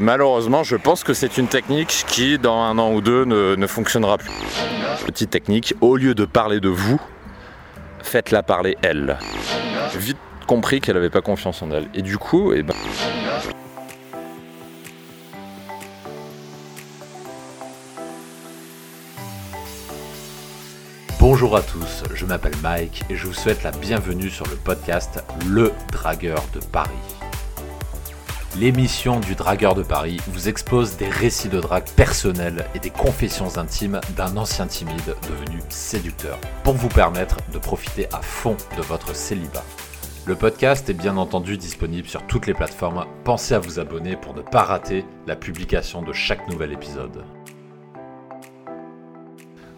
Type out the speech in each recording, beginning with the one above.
Malheureusement, je pense que c'est une technique qui, dans un an ou deux, ne, fonctionnera plus. Petite technique, au lieu de parler de vous, faites-la parler elle. J'ai vite compris qu'elle n'avait pas confiance en elle. Et du coup, eh ben... Bonjour à tous, je m'appelle Mike et je vous souhaite la bienvenue sur le podcast Le Dragueur de Paris. L'émission du Dragueur de Paris vous expose des récits de drague personnels et des confessions intimes d'un ancien timide devenu séducteur pour vous permettre de profiter à fond de votre célibat. Le podcast est bien entendu disponible sur toutes les plateformes. Pensez à vous abonner pour ne pas rater la publication de chaque nouvel épisode.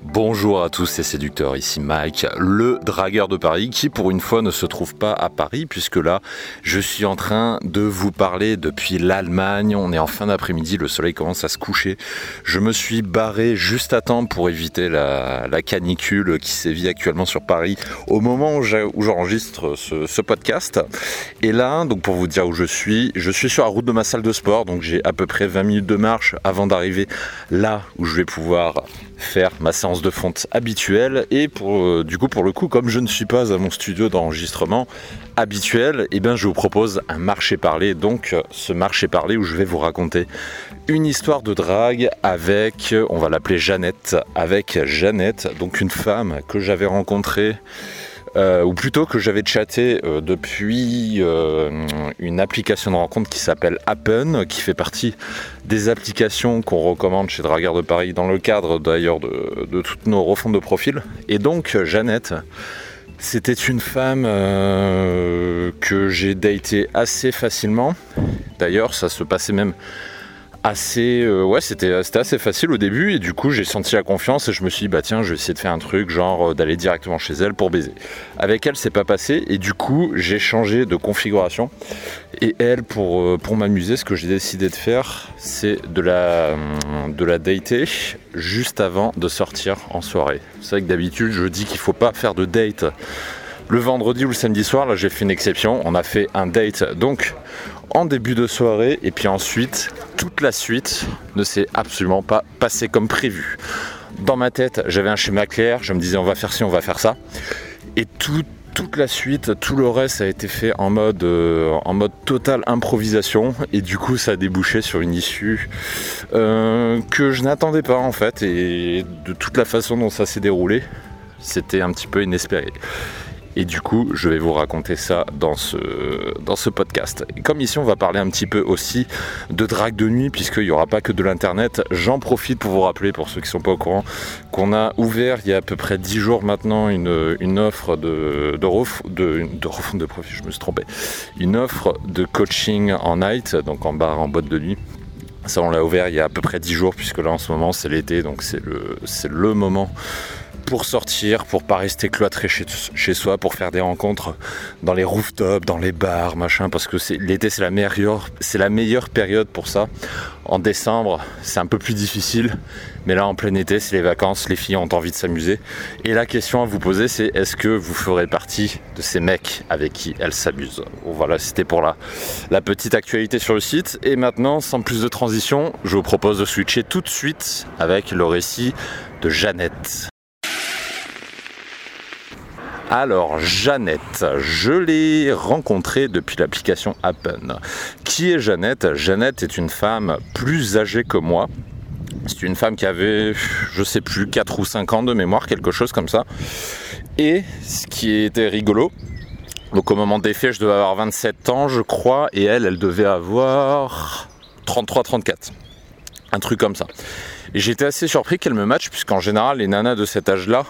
Bonjour à tous ces séducteurs, ici Mike, le dragueur de Paris, qui pour une fois ne se trouve pas à Paris, puisque là, je suis en train de vous parler depuis l'Allemagne. On est en fin d'après-midi, le soleil commence à se coucher. Je me suis barré juste à temps pour éviter la, canicule qui sévit actuellement sur Paris au moment où j'enregistre ce, ce, podcast. Et là, donc pour vous dire où je suis, je suis sur la route de ma salle de sport, donc j'ai à peu près 20 minutes de marche avant d'arriver là où je vais pouvoir faire ma séance de fonte habituelle. Et pour euh, du coup pour le coup comme je ne suis pas à mon studio d'enregistrement habituel et eh bien je vous propose un marché parlé. Donc ce marché parlé où je vais vous raconter une histoire de drague avec on va l'appeler Jeannette avec Jeannette donc une femme que j'avais rencontrée euh, ou plutôt que j'avais chatté euh, depuis euh, une application de rencontre qui s'appelle Appen, qui fait partie des applications qu'on recommande chez Dragueur de Paris dans le cadre d'ailleurs de, de, toutes nos refontes de profil. Et donc Jeannette, c'était une femme que j'ai daté assez facilement. D'ailleurs, ça se passait même assez euh, ouais c'était assez facile au début et du coup j'ai senti la confiance et je me suis dit bah tiens je vais essayer de faire un truc genre euh, d'aller directement chez elle pour baiser. Avec elle c'est pas passé et du coup j'ai changé de configuration et elle pour, euh, m'amuser ce que j'ai décidé de faire c'est de la de la dater juste avant de sortir en soirée. C'est vrai que d'habitude je dis qu'il faut pas faire de date le vendredi ou le samedi soir. Là j'ai fait une exception. On a fait un date donc en début de soirée et puis ensuite toute la suite ne s'est absolument pas passée comme prévu. Dans ma tête, j'avais un schéma clair, je me disais on va faire ci, on va faire ça. Et toute la suite, tout le reste a été fait en mode, euh, en mode totale improvisation et du coup ça a débouché sur une issue euh, que je n'attendais pas en fait et de toute la façon dont ça s'est déroulé, c'était un petit peu inespéré. Et du coup, je vais vous raconter ça dans ce, dans ce podcast. Comme ici, on va parler un petit peu aussi de drague de nuit, puisqu'il n'y aura pas que de l'internet. J'en profite pour vous rappeler, pour ceux qui ne sont pas au courant, qu'on a ouvert il y a à peu près 10 jours maintenant une, une offre de, de, ref, de, de de je me suis trompé. Une offre de coaching en night, donc en bar, en boîte de nuit. Ça, on l'a ouvert il y a à peu près 10 jours, puisque là en ce moment c'est l'été, donc c'est le, c'est le moment pour sortir, pour pas rester cloîtré chez, chez, soi, pour faire des rencontres dans les rooftops, dans les bars, machin, parce que l'été c'est la meilleure, c'est la meilleure période pour ça. En décembre, c'est un peu plus difficile, mais là en plein été, c'est les vacances, les filles ont envie de s'amuser. Et la question à vous poser, c'est est-ce que vous ferez partie de ces mecs avec qui elles s'amusent? Voilà, c'était pour la, la petite actualité sur le site. Et maintenant, sans plus de transition, je vous propose de switcher tout de suite avec le récit de Jeannette. Alors, Jeannette, je l'ai rencontrée depuis l'application Appen. Qui est Jeannette? Jeannette est une femme plus âgée que moi. C'est une femme qui avait, je sais plus, 4 ou 5 ans de mémoire, quelque chose comme ça. Et ce qui était rigolo, donc au moment des faits, je devais avoir 27 ans, je crois, et elle, elle devait avoir 33-34. Un truc comme ça. Et j'étais assez surpris qu'elle me matche, puisqu'en général, les nanas de cet âge-là,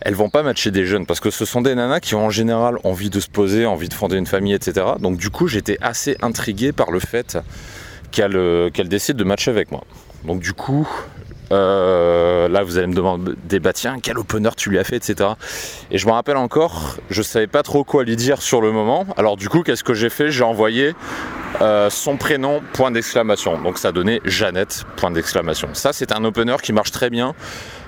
elles vont pas matcher des jeunes, parce que ce sont des nanas qui ont en général envie de se poser, envie de fonder une famille, etc. Donc du coup, j'étais assez intrigué par le fait qu'elle euh, qu'elle décide de matcher avec moi. Donc du coup, euh, là, vous allez me demander, bah tiens, quel opener tu lui as fait, etc. Et je me rappelle encore, je savais pas trop quoi lui dire sur le moment. Alors du coup, qu'est-ce que j'ai fait? J'ai envoyé euh, son prénom, point d'exclamation. Donc ça donnait Jeannette, point d'exclamation. Ça, c'est un opener qui marche très bien.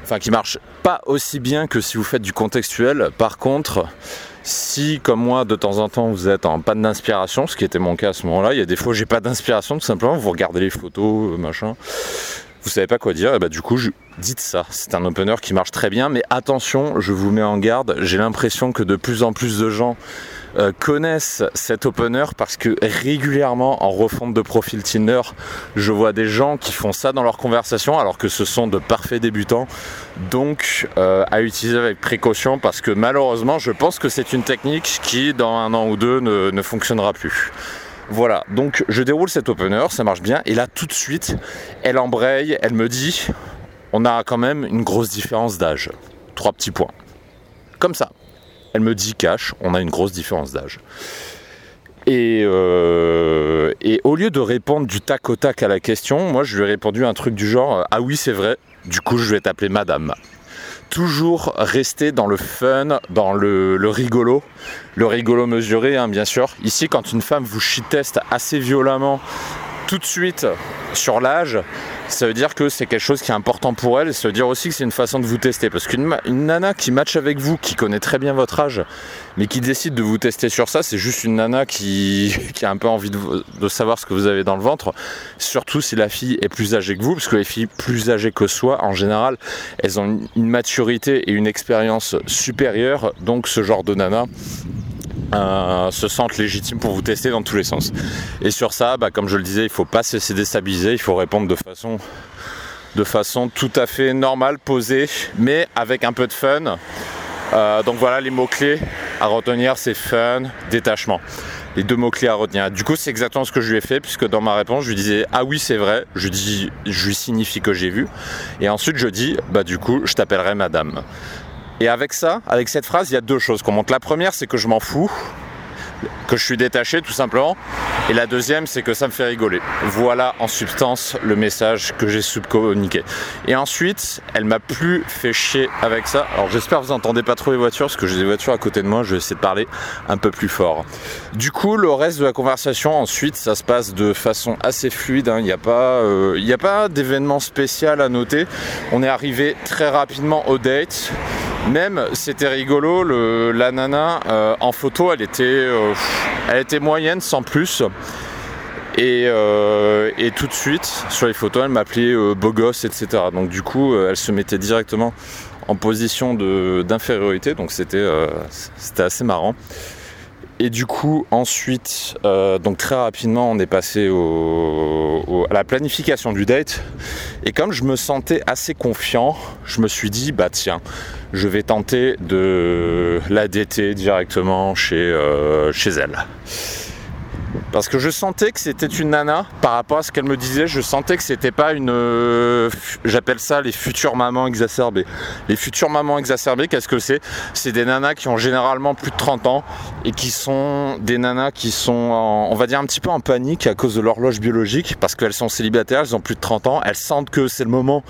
Enfin, qui marche pas aussi bien que si vous faites du contextuel. Par contre, Si, comme moi, de temps en temps, vous êtes en panne d'inspiration, ce qui était mon cas à ce moment-là, il y a des fois j'ai pas d'inspiration, tout simplement, vous regardez les photos, euh, machin, vous savez pas quoi dire, et bah du coup, je... dites ça. C'est un opener qui marche très bien, mais attention, je vous mets en garde, j'ai l'impression que de plus en plus de gens euh, connaissent cet opener parce que régulièrement en refonte de profil Tinder, je vois des gens qui font ça dans leur conversation alors que ce sont de parfaits débutants. Donc euh, à utiliser avec précaution parce que malheureusement je pense que c'est une technique qui dans un an ou deux ne fonctionnera plus. Voilà, donc je déroule cet opener, ça marche bien, et là tout de suite, elle embraye, elle me dit, on a quand même une grosse différence d'âge. Trois petits points. Comme ça. Elle me dit cash, on a une grosse différence d'âge. Et, euh, et, au lieu de répondre du tac au tac à la question, moi je lui ai répondu un truc du genre Ah oui, c'est vrai, du coup je vais t'appeler madame. Toujours rester dans le fun, dans le, rigolo, le rigolo mesuré, hein, bien sûr. Ici, quand une femme vous shit-teste assez violemment, tout de suite sur l'âge, ça veut dire que c'est quelque chose qui est important pour elle et ça veut dire aussi que c'est une façon de vous tester. Parce qu'une nana qui match avec vous, qui connaît très bien votre âge, mais qui décide de vous tester sur ça, c'est juste une nana qui, a un peu envie de, de, savoir ce que vous avez dans le ventre. Surtout si la fille est plus âgée que vous, parce que les filles plus âgées que soi, en général, elles ont une maturité et une expérience supérieure. Donc ce genre de nana, euh, se sentent légitimes pour vous tester dans tous les sens. Et sur ça, bah, comme je le disais, il ne faut pas se laisser déstabiliser, il faut répondre de façon, de façon tout à fait normale, posée, mais avec un peu de fun. Euh, donc voilà les mots-clés à retenir, c'est fun, détachement. Les deux mots-clés à retenir. Du coup, c'est exactement ce que je lui ai fait, puisque dans ma réponse, je lui disais Ah oui, c'est vrai, je, dis, je lui signifie que j'ai vu. Et ensuite, je dis Bah du coup, je t'appellerai madame. Et avec ça, avec cette phrase, il y a deux choses qu'on montre. La première, c'est que je m'en fous, que je suis détaché tout simplement. Et la deuxième, c'est que ça me fait rigoler. Voilà en substance le message que j'ai subcommuniqué. Et ensuite, elle m'a plus fait chier avec ça. Alors j'espère que vous entendez pas trop les voitures, parce que j'ai des voitures à côté de moi, je vais essayer de parler un peu plus fort. Du coup, le reste de la conversation, ensuite, ça se passe de façon assez fluide. Il n'y a pas, euh, a pas d'événement spécial à noter. On est arrivé très rapidement au date. Même, c'était rigolo, la nana euh, en photo, elle était, euh, elle était moyenne sans plus. Et, euh, et, tout de suite, sur les photos, elle m'appelait beau gosse, etc. Donc du coup, elle se mettait directement en position d'infériorité. Donc c'était assez marrant. Et du coup, ensuite, donc très rapidement, on est passé à la planification du date. Et comme je me sentais assez confiant, je me suis dit, bah tiens, je vais tenter de la dater directement chez, euh, chez elle. Parce que je sentais que c'était une nana par rapport à ce qu'elle me disait. Je sentais que c'était pas une. Euh, J'appelle ça les futures mamans exacerbées. Les futures mamans exacerbées, qu'est-ce que c'est? C'est des nanas qui ont généralement plus de 30 ans et qui sont des nanas qui sont, on va dire, un petit peu en panique à cause de l'horloge biologique parce qu'elles sont célibataires, elles ont plus de 30 ans, elles sentent que c'est le moment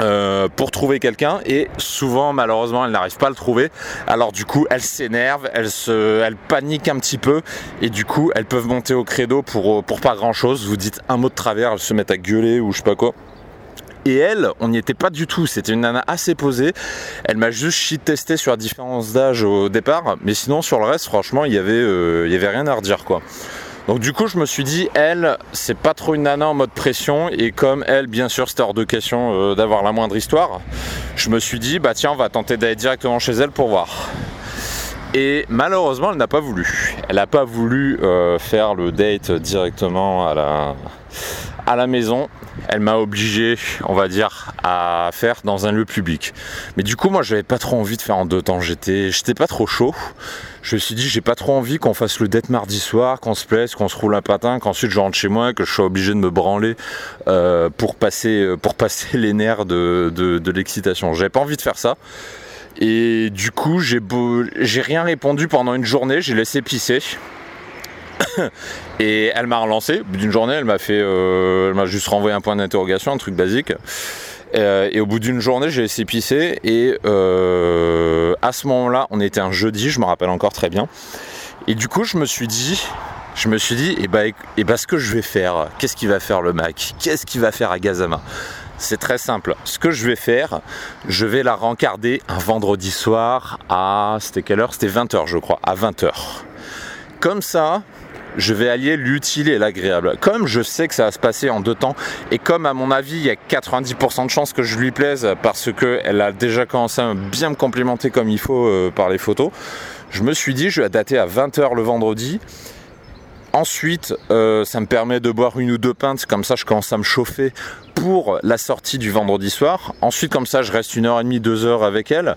euh, pour trouver quelqu'un et souvent malheureusement elle n'arrive pas à le trouver alors du coup elle s'énerve elle se elle panique un petit peu et du coup elles peuvent monter au credo pour, pour pas grand chose vous dites un mot de travers elles se mettent à gueuler ou je sais pas quoi et elle, on n'y était pas du tout. C'était une nana assez posée. Elle m'a juste shit testé sur la différence d'âge au départ. Mais sinon, sur le reste, franchement, il y avait, euh, il y avait rien à redire, quoi. Donc du coup, je me suis dit, elle, c'est pas trop une nana en mode pression, et comme elle, bien sûr, c'était hors de question euh, d'avoir la moindre histoire, je me suis dit, bah tiens, on va tenter d'aller directement chez elle pour voir. Et malheureusement, elle n'a pas voulu. Elle n'a pas voulu euh, faire le date directement à la, à la maison. Elle m'a obligé, on va dire, à faire dans un lieu public. Mais du coup, moi, j'avais pas trop envie de faire en deux temps. J'étais, j'étais pas trop chaud. Je me suis dit, j'ai pas trop envie qu'on fasse le date mardi soir, qu'on se plaise, qu'on se roule un patin, qu'ensuite je rentre chez moi, que je sois obligé de me branler euh, pour passer, pour passer les nerfs de, de, de l'excitation. J'avais pas envie de faire ça. Et du coup, j'ai, beau... j'ai rien répondu pendant une journée, j'ai laissé pisser. et elle m'a relancé. D'une journée, elle m'a fait, euh, elle m'a juste renvoyé un point d'interrogation, un truc basique. Euh, et au bout d'une journée, j'ai laissé pisser. Et euh, à ce moment-là, on était un jeudi, je me rappelle encore très bien. Et du coup, je me suis dit, je me suis dit, et eh bah, et bah, ce que je vais faire, qu'est-ce qu'il va faire le Mac? Qu'est-ce qu'il va faire à Gazama c'est très simple. Ce que je vais faire, je vais la rencarder un vendredi soir à. C'était quelle heure? C'était 20h, je crois, à 20h. Comme ça, je vais allier l'utile et l'agréable. Comme je sais que ça va se passer en deux temps, et comme à mon avis, il y a 90% de chances que je lui plaise parce qu'elle a déjà commencé à bien me complimenter comme il faut euh, par les photos, je me suis dit, je vais dater à 20h le vendredi. Ensuite, euh, ça me permet de boire une ou deux pintes, comme ça je commence à me chauffer pour la sortie du vendredi soir. Ensuite, comme ça, je reste une heure et demie, deux heures avec elle.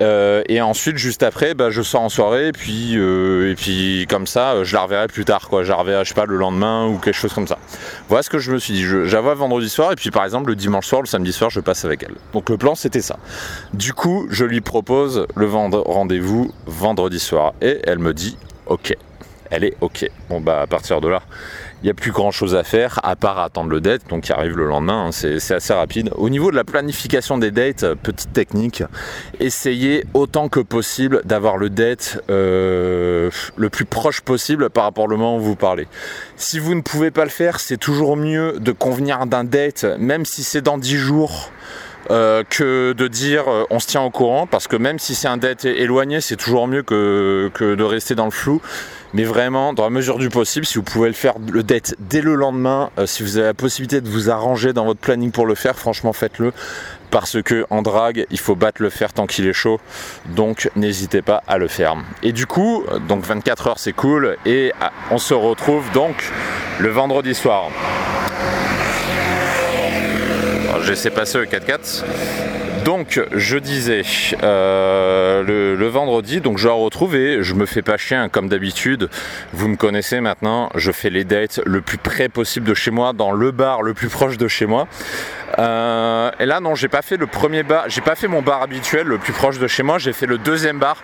Euh, et ensuite, juste après, bah, je sors en soirée, et puis, euh, et puis comme ça, je la reverrai plus tard, quoi. Je la reverrai, pas, le lendemain ou quelque chose comme ça. Voilà ce que je me suis dit. J'avais vendredi soir, et puis par exemple, le dimanche soir, le samedi soir, je passe avec elle. Donc le plan, c'était ça. Du coup, je lui propose le rendez-vous vendredi soir, et elle me dit, ok elle est ok. Bon bah à partir de là, il n'y a plus grand chose à faire à part attendre le date, donc qui arrive le lendemain, hein. c'est assez rapide. Au niveau de la planification des dates, petite technique, essayez autant que possible d'avoir le date euh, le plus proche possible par rapport au moment où vous parlez. Si vous ne pouvez pas le faire, c'est toujours mieux de convenir d'un date, même si c'est dans 10 jours. Euh, que de dire euh, on se tient au courant parce que même si c'est un date éloigné c'est toujours mieux que, que de rester dans le flou mais vraiment, dans la mesure du possible, si vous pouvez le faire le date dès le lendemain, euh, si vous avez la possibilité de vous arranger dans votre planning pour le faire, franchement faites-le. Parce que en drague, il faut battre le fer tant qu'il est chaud. Donc n'hésitez pas à le faire. Et du coup, donc 24 heures c'est cool. Et ah, on se retrouve donc le vendredi soir. Je sais passer le 4x4. Donc je disais euh, le, vendredi, donc je la retrouve et je me fais pas chien comme d'habitude. Vous me connaissez maintenant, je fais les dates le plus près possible de chez moi, dans le bar le plus proche de chez moi. Euh, et là non, j'ai pas fait le premier bar, j'ai pas fait mon bar habituel le plus proche de chez moi, j'ai fait le deuxième bar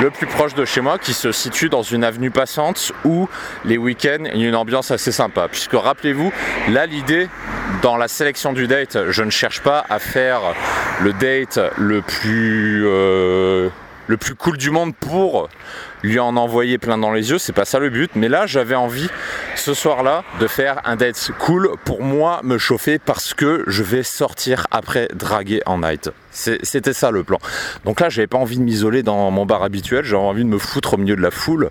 le plus proche de chez moi qui se situe dans une avenue passante où les week-ends il y a une ambiance assez sympa. Puisque rappelez-vous, là l'idée dans la sélection du date, je ne cherche pas à faire le date le plus euh, le plus cool du monde pour lui en envoyer plein dans les yeux, c'est pas ça le but, mais là j'avais envie ce soir-là de faire un date cool pour moi me chauffer parce que je vais sortir après draguer en night. C'était ça le plan. Donc là j'avais pas envie de m'isoler dans mon bar habituel, j'avais envie de me foutre au milieu de la foule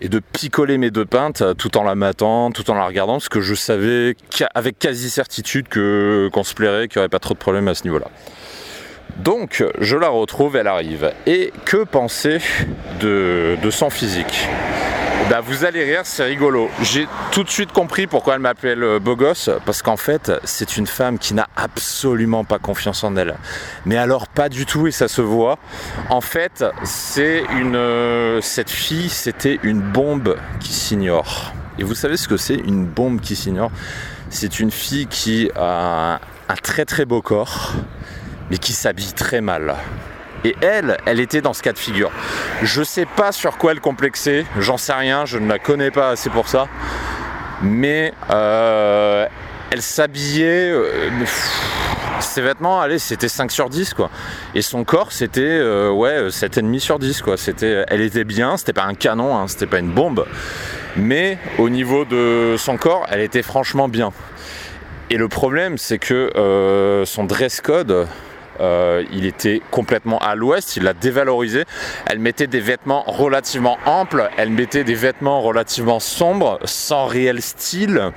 et de picoler mes deux pintes tout en la matant, tout en la regardant, parce que je savais avec quasi certitude qu'on se plairait, qu'il n'y aurait pas trop de problèmes à ce niveau-là. Donc je la retrouve, elle arrive. Et que penser de, son physique? Bah, vous allez rire, c'est rigolo. J'ai tout de suite compris pourquoi elle m'appelle euh, beau gosse, parce qu'en fait, c'est une femme qui n'a absolument pas confiance en elle. Mais alors pas du tout, et ça se voit. En fait, c'est une, euh, cette fille, c'était une bombe qui s'ignore. Et vous savez ce que c'est une bombe qui s'ignore? C'est une fille qui a un très très beau corps, mais qui s'habille très mal. Et elle, elle était dans ce cas de figure. Je sais pas sur quoi elle complexait, j'en sais rien, je ne la connais pas assez pour ça. Mais euh, elle s'habillait. Euh, ses vêtements, allez, c'était 5 sur 10 quoi. Et son corps, c'était euh, ouais, 7,5 sur 10 quoi. C'était, elle était bien, c'était pas un canon, hein, c'était pas une bombe. Mais au niveau de son corps, elle était franchement bien. Et le problème, c'est que son dress code, euh, il était complètement à l'ouest, il l'a dévalorisé. Elle mettait des vêtements relativement amples, elle mettait des vêtements relativement sombres, sans réel style.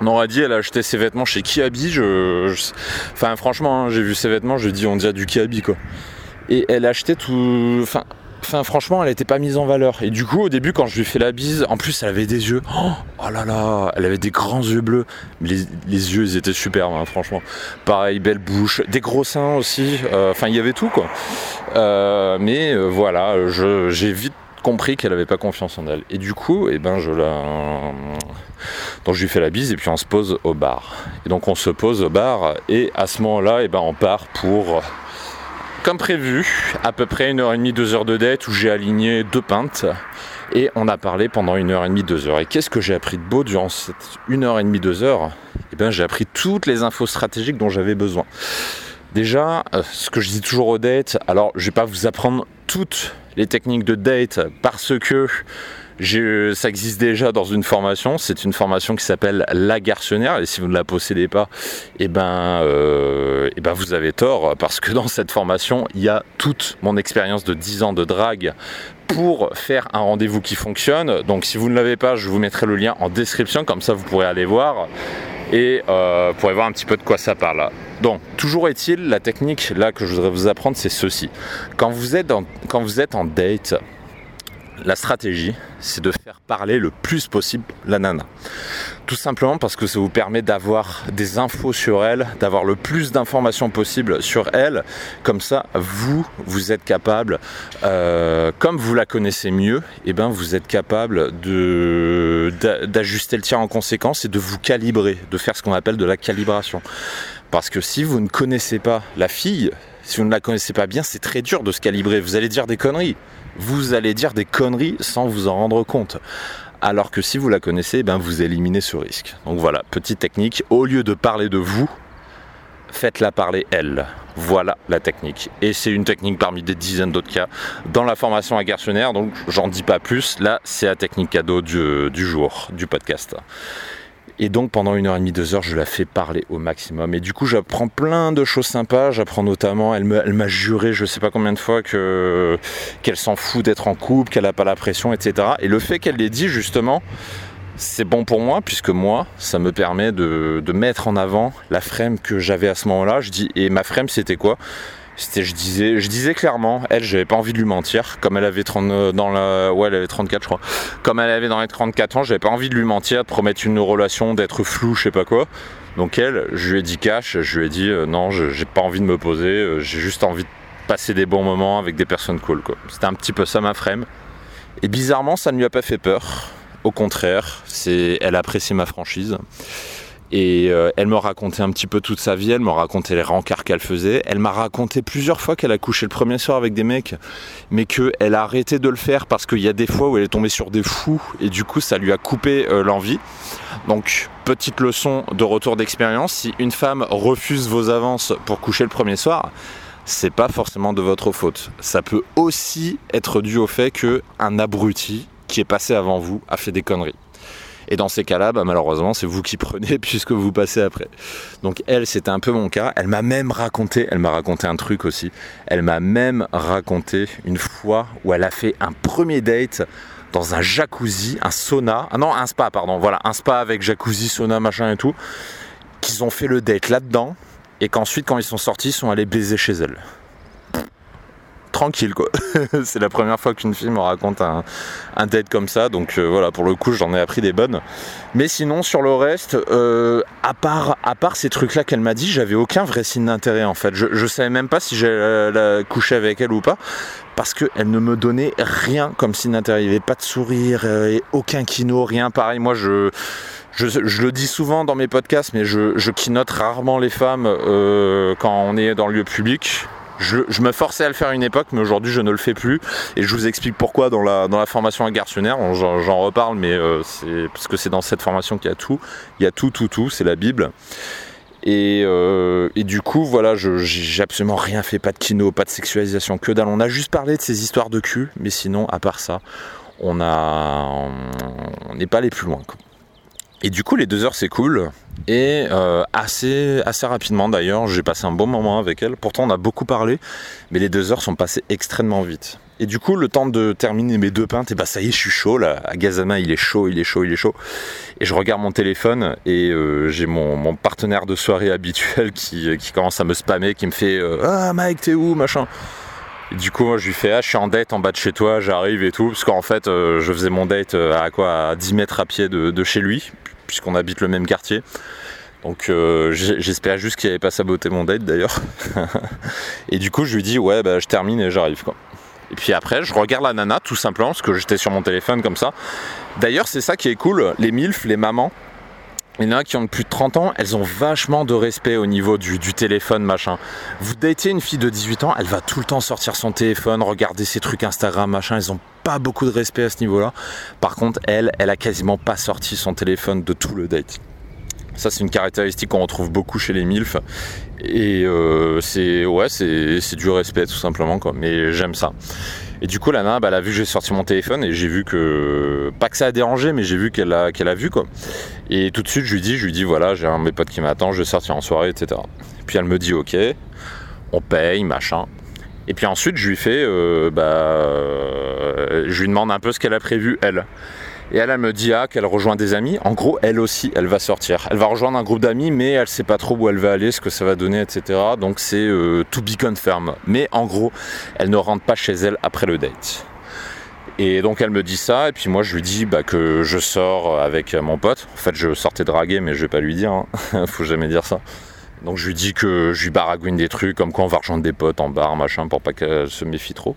On aurait dit elle a acheté ses vêtements chez Kiabi. Enfin franchement, hein, j'ai vu ses vêtements, je dis on dirait du Kiabi quoi. Et elle a acheté tout. Enfin, Franchement, elle n'était pas mise en valeur. Et du coup, au début, quand je lui ai fait la bise, en plus, elle avait des yeux. Oh, oh là là, elle avait des grands yeux bleus. Les, yeux, ils étaient superbes, hein, franchement. Pareil, belle bouche, des gros seins aussi. Euh, enfin, il y avait tout, quoi. Euh, mais euh, voilà, j'ai vite compris qu'elle n'avait pas confiance en elle. Et du coup, eh ben, je la. Donc je lui fais la bise et puis on se pose au bar. Et donc on se pose au bar et à ce moment-là, eh ben, on part pour comme prévu, à peu près une heure et demie, deux heures de dette où j'ai aligné deux pintes et on a parlé pendant une heure et demie, deux heures. Et qu'est-ce que j'ai appris de beau durant cette une heure et demie, deux heures? Eh bien, j'ai appris toutes les infos stratégiques dont j'avais besoin. Déjà, euh, ce que je dis toujours aux dates, alors je vais pas vous apprendre toutes les techniques de date parce que ça existe déjà dans une formation. C'est une formation qui s'appelle la garçonnière. Et si vous ne la possédez pas, eh ben, euh, eh ben vous avez tort. Parce que dans cette formation, il y a toute mon expérience de 10 ans de drague pour faire un rendez-vous qui fonctionne. Donc si vous ne l'avez pas, je vous mettrai le lien en description. Comme ça, vous pourrez aller voir et euh, pourrez voir un petit peu de quoi ça parle. Donc, toujours est-il, la technique là que je voudrais vous apprendre, c'est ceci. Quand vous êtes, quand vous êtes en date, la stratégie, c'est de faire parler le plus possible la nana. Tout simplement parce que ça vous permet d'avoir des infos sur elle, d'avoir le plus d'informations possible sur elle. Comme ça, vous, vous êtes capable, euh, comme vous la connaissez mieux, eh ben vous êtes capable d'ajuster le tir en conséquence et de vous calibrer, de faire ce qu'on appelle de la calibration. Parce que si vous ne connaissez pas la fille, si vous ne la connaissez pas bien, c'est très dur de se calibrer. Vous allez dire des conneries vous allez dire des conneries sans vous en rendre compte. Alors que si vous la connaissez, ben vous éliminez ce risque. Donc voilà, petite technique, au lieu de parler de vous, faites-la parler elle. Voilà la technique. Et c'est une technique parmi des dizaines d'autres cas dans la formation à garçonnaire, donc j'en dis pas plus. Là, c'est la technique cadeau du jour, du podcast. Et donc pendant une heure et demie, deux heures, je la fais parler au maximum. Et du coup, j'apprends plein de choses sympas. J'apprends notamment, elle m'a juré, je sais pas combien de fois, que qu'elle s'en fout d'être en couple, qu'elle n'a pas la pression, etc. Et le fait qu'elle l'ait dit justement, c'est bon pour moi puisque moi, ça me permet de mettre en avant la frame que j'avais à ce moment-là. Je dis et ma frame, c'était quoi? Je disais, je disais clairement, elle, j'avais pas envie de lui mentir, comme elle avait 30, euh, dans la, ouais, elle avait 34, je crois. Comme elle avait dans les 34 ans, j'avais pas envie de lui mentir, de promettre une relation, d'être flou, je sais pas quoi. Donc elle, je lui ai dit cash, je lui ai dit euh, non, j'ai pas envie de me poser, euh, j'ai juste envie de passer des bons moments avec des personnes cool, quoi. C'était un petit peu ça ma frame. Et bizarrement, ça ne lui a pas fait peur. Au contraire, c'est, elle appréciait ma franchise. Et euh, elle me racontait un petit peu toute sa vie, elle me racontait les rencarts qu'elle faisait. Elle m'a raconté plusieurs fois qu'elle a couché le premier soir avec des mecs, mais qu'elle a arrêté de le faire parce qu'il y a des fois où elle est tombée sur des fous et du coup ça lui a coupé euh, l'envie. Donc petite leçon de retour d'expérience, si une femme refuse vos avances pour coucher le premier soir, c'est pas forcément de votre faute. Ça peut aussi être dû au fait qu'un abruti qui est passé avant vous a fait des conneries. Et dans ces cas-là, bah, malheureusement, c'est vous qui prenez puisque vous passez après. Donc elle, c'était un peu mon cas. Elle m'a même raconté, elle m'a raconté un truc aussi. Elle m'a même raconté une fois où elle a fait un premier date dans un jacuzzi, un sauna. Ah non, un spa, pardon. Voilà, un spa avec jacuzzi, sauna, machin et tout. Qu'ils ont fait le date là-dedans. Et qu'ensuite, quand ils sont sortis, ils sont allés baiser chez elle tranquille quoi. c'est la première fois qu'une fille me raconte un, date comme ça, donc euh, voilà, pour le coup j'en ai appris des bonnes. Mais sinon sur le reste, euh, à, part, à part ces trucs là qu'elle m'a dit, j'avais aucun vrai signe d'intérêt en fait. Je, je savais même pas si j'allais coucher avec elle ou pas. Parce qu'elle ne me donnait rien comme signe d'intérêt. Il n'y avait pas de sourire, euh, et aucun kino, rien pareil. Moi je je, le dis souvent dans mes podcasts, mais je, je keynote rarement les femmes quand on est dans le lieu public. Je, me forçais à le faire à une époque, mais aujourd'hui je ne le fais plus. Et je vous explique pourquoi dans la, dans la formation à garçonnaire. J'en reparle, mais euh, c'est parce que c'est dans cette formation qu'il y a tout. Il y a tout, tout, tout. C'est la Bible. Et, euh, et, du coup, voilà, j'ai absolument rien fait, pas de kino, pas de sexualisation, que dalle. On a juste parlé de ces histoires de cul, mais sinon, à part ça, on a, on n'est pas allé plus loin. Et du coup, les deux heures, cool. Et euh, assez, assez rapidement d'ailleurs, j'ai passé un bon moment avec elle. Pourtant, on a beaucoup parlé, mais les deux heures sont passées extrêmement vite. Et du coup, le temps de terminer mes deux pintes, et bah ça y est, je suis chaud là. À Gazama, il est chaud, il est chaud, il est chaud. Et je regarde mon téléphone et euh, j'ai mon, partenaire de soirée habituel qui, qui, commence à me spammer, qui me fait euh, Ah Mike, t'es où machin. Et du coup, moi, je lui fais Ah, je suis en date en bas de chez toi, j'arrive et tout. Parce qu'en fait, je faisais mon date à quoi? À 10 mètres à pied de, de chez lui puisqu'on habite le même quartier. Donc euh, j'espère juste qu'il n'avait pas saboté mon date d'ailleurs. et du coup je lui dis ouais bah je termine et j'arrive. Et puis après je regarde la nana tout simplement parce que j'étais sur mon téléphone comme ça. D'ailleurs c'est ça qui est cool, les MILF, les mamans, il y en a qui ont plus de 30 ans, elles ont vachement de respect au niveau du, téléphone, machin. Vous datez une fille de 18 ans, elle va tout le temps sortir son téléphone, regarder ses trucs Instagram, machin. Elles ont pas beaucoup de respect à ce niveau-là. Par contre, elle, elle a quasiment pas sorti son téléphone de tout le date. Ça, c'est une caractéristique qu'on retrouve beaucoup chez les MILF. Et euh, c'est ouais, c'est du respect tout simplement, quoi. Mais j'aime ça. Et du coup, la nana, bah, elle a vu que j'ai sorti mon téléphone et j'ai vu que. Pas que ça a dérangé, mais j'ai vu qu'elle a, vu quoi. Et tout de suite, je lui dis, je lui dis voilà, j'ai un de mes potes qui m'attend, je vais sortir en soirée, etc. puis elle me dit ok, on paye, machin. Et puis ensuite, je lui fais, euh, bah, euh, je lui demande un peu ce qu'elle a prévu elle. Et elle, elle me dit ah, qu'elle rejoint des amis. En gros, elle aussi, elle va sortir. Elle va rejoindre un groupe d'amis, mais elle sait pas trop où elle va aller, ce que ça va donner, etc. Donc c'est euh, to be confirmed. Mais en gros, elle ne rentre pas chez elle après le date. Et donc elle me dit ça, et puis moi je lui dis bah, que je sors avec mon pote. En fait, je sortais draguer, mais je vais pas lui dire. Hein. Faut jamais dire ça. Donc je lui dis que je lui baragouine des trucs, comme quoi on va rejoindre des potes en bar, machin, pour pas qu'elle se méfie trop.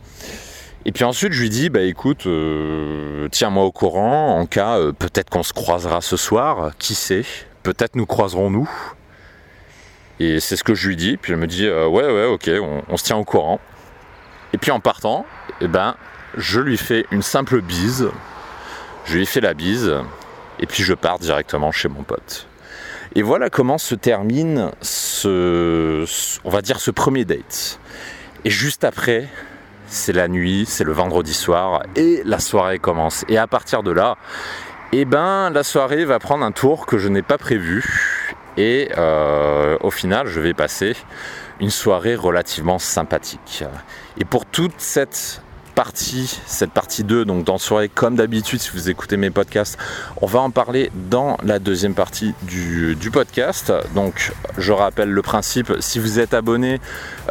Et puis ensuite, je lui dis, bah écoute, euh, tiens-moi au courant, en cas, euh, peut-être qu'on se croisera ce soir, qui sait, peut-être nous croiserons-nous. Et c'est ce que je lui dis, puis elle me dit, euh, ouais, ouais, ok, on, se tient au courant. Et puis en partant, eh ben, je lui fais une simple bise, je lui fais la bise, et puis je pars directement chez mon pote. Et voilà comment se termine ce, on va dire, ce premier date. Et juste après, c'est la nuit, c'est le vendredi soir et la soirée commence. Et à partir de là, eh ben, la soirée va prendre un tour que je n'ai pas prévu. Et euh, au final, je vais passer une soirée relativement sympathique. Et pour toute cette partie, cette partie 2, donc dans soirée comme d'habitude si vous écoutez mes podcasts, on va en parler dans la deuxième partie du, podcast. Donc je rappelle le principe, si vous êtes abonné,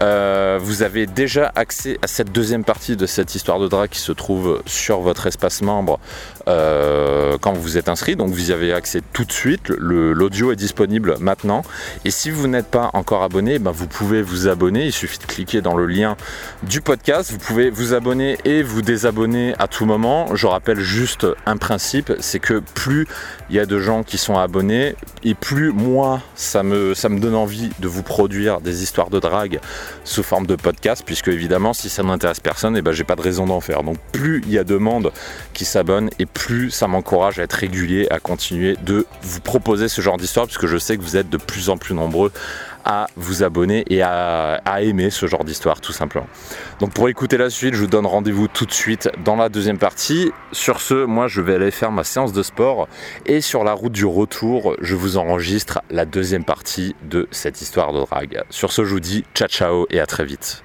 euh, vous avez déjà accès à cette deuxième partie de cette histoire de drague qui se trouve sur votre espace membre euh, quand vous êtes inscrit. Donc vous y avez accès tout de suite. L'audio est disponible maintenant. Et si vous n'êtes pas encore abonné, ben vous pouvez vous abonner. Il suffit de cliquer dans le lien du podcast. Vous pouvez vous abonner et vous désabonner à tout moment. Je rappelle juste un principe, c'est que plus il y a de gens qui sont abonnés et plus moi ça me, donne envie de vous produire des histoires de drague sous forme de podcast, puisque évidemment si ça n'intéresse personne, et eh ben j'ai pas de raison d'en faire. Donc plus il y a de monde qui s'abonne et plus ça m'encourage à être régulier, à continuer de vous proposer ce genre d'histoire, puisque je sais que vous êtes de plus en plus nombreux à vous abonner et à, aimer ce genre d'histoire tout simplement. Donc pour écouter la suite, je vous donne rendez-vous tout de suite dans la deuxième partie. Sur ce, moi je vais aller faire ma séance de sport et sur la route du retour, je vous enregistre la deuxième partie de cette histoire de drague. Sur ce, je vous dis ciao ciao et à très vite.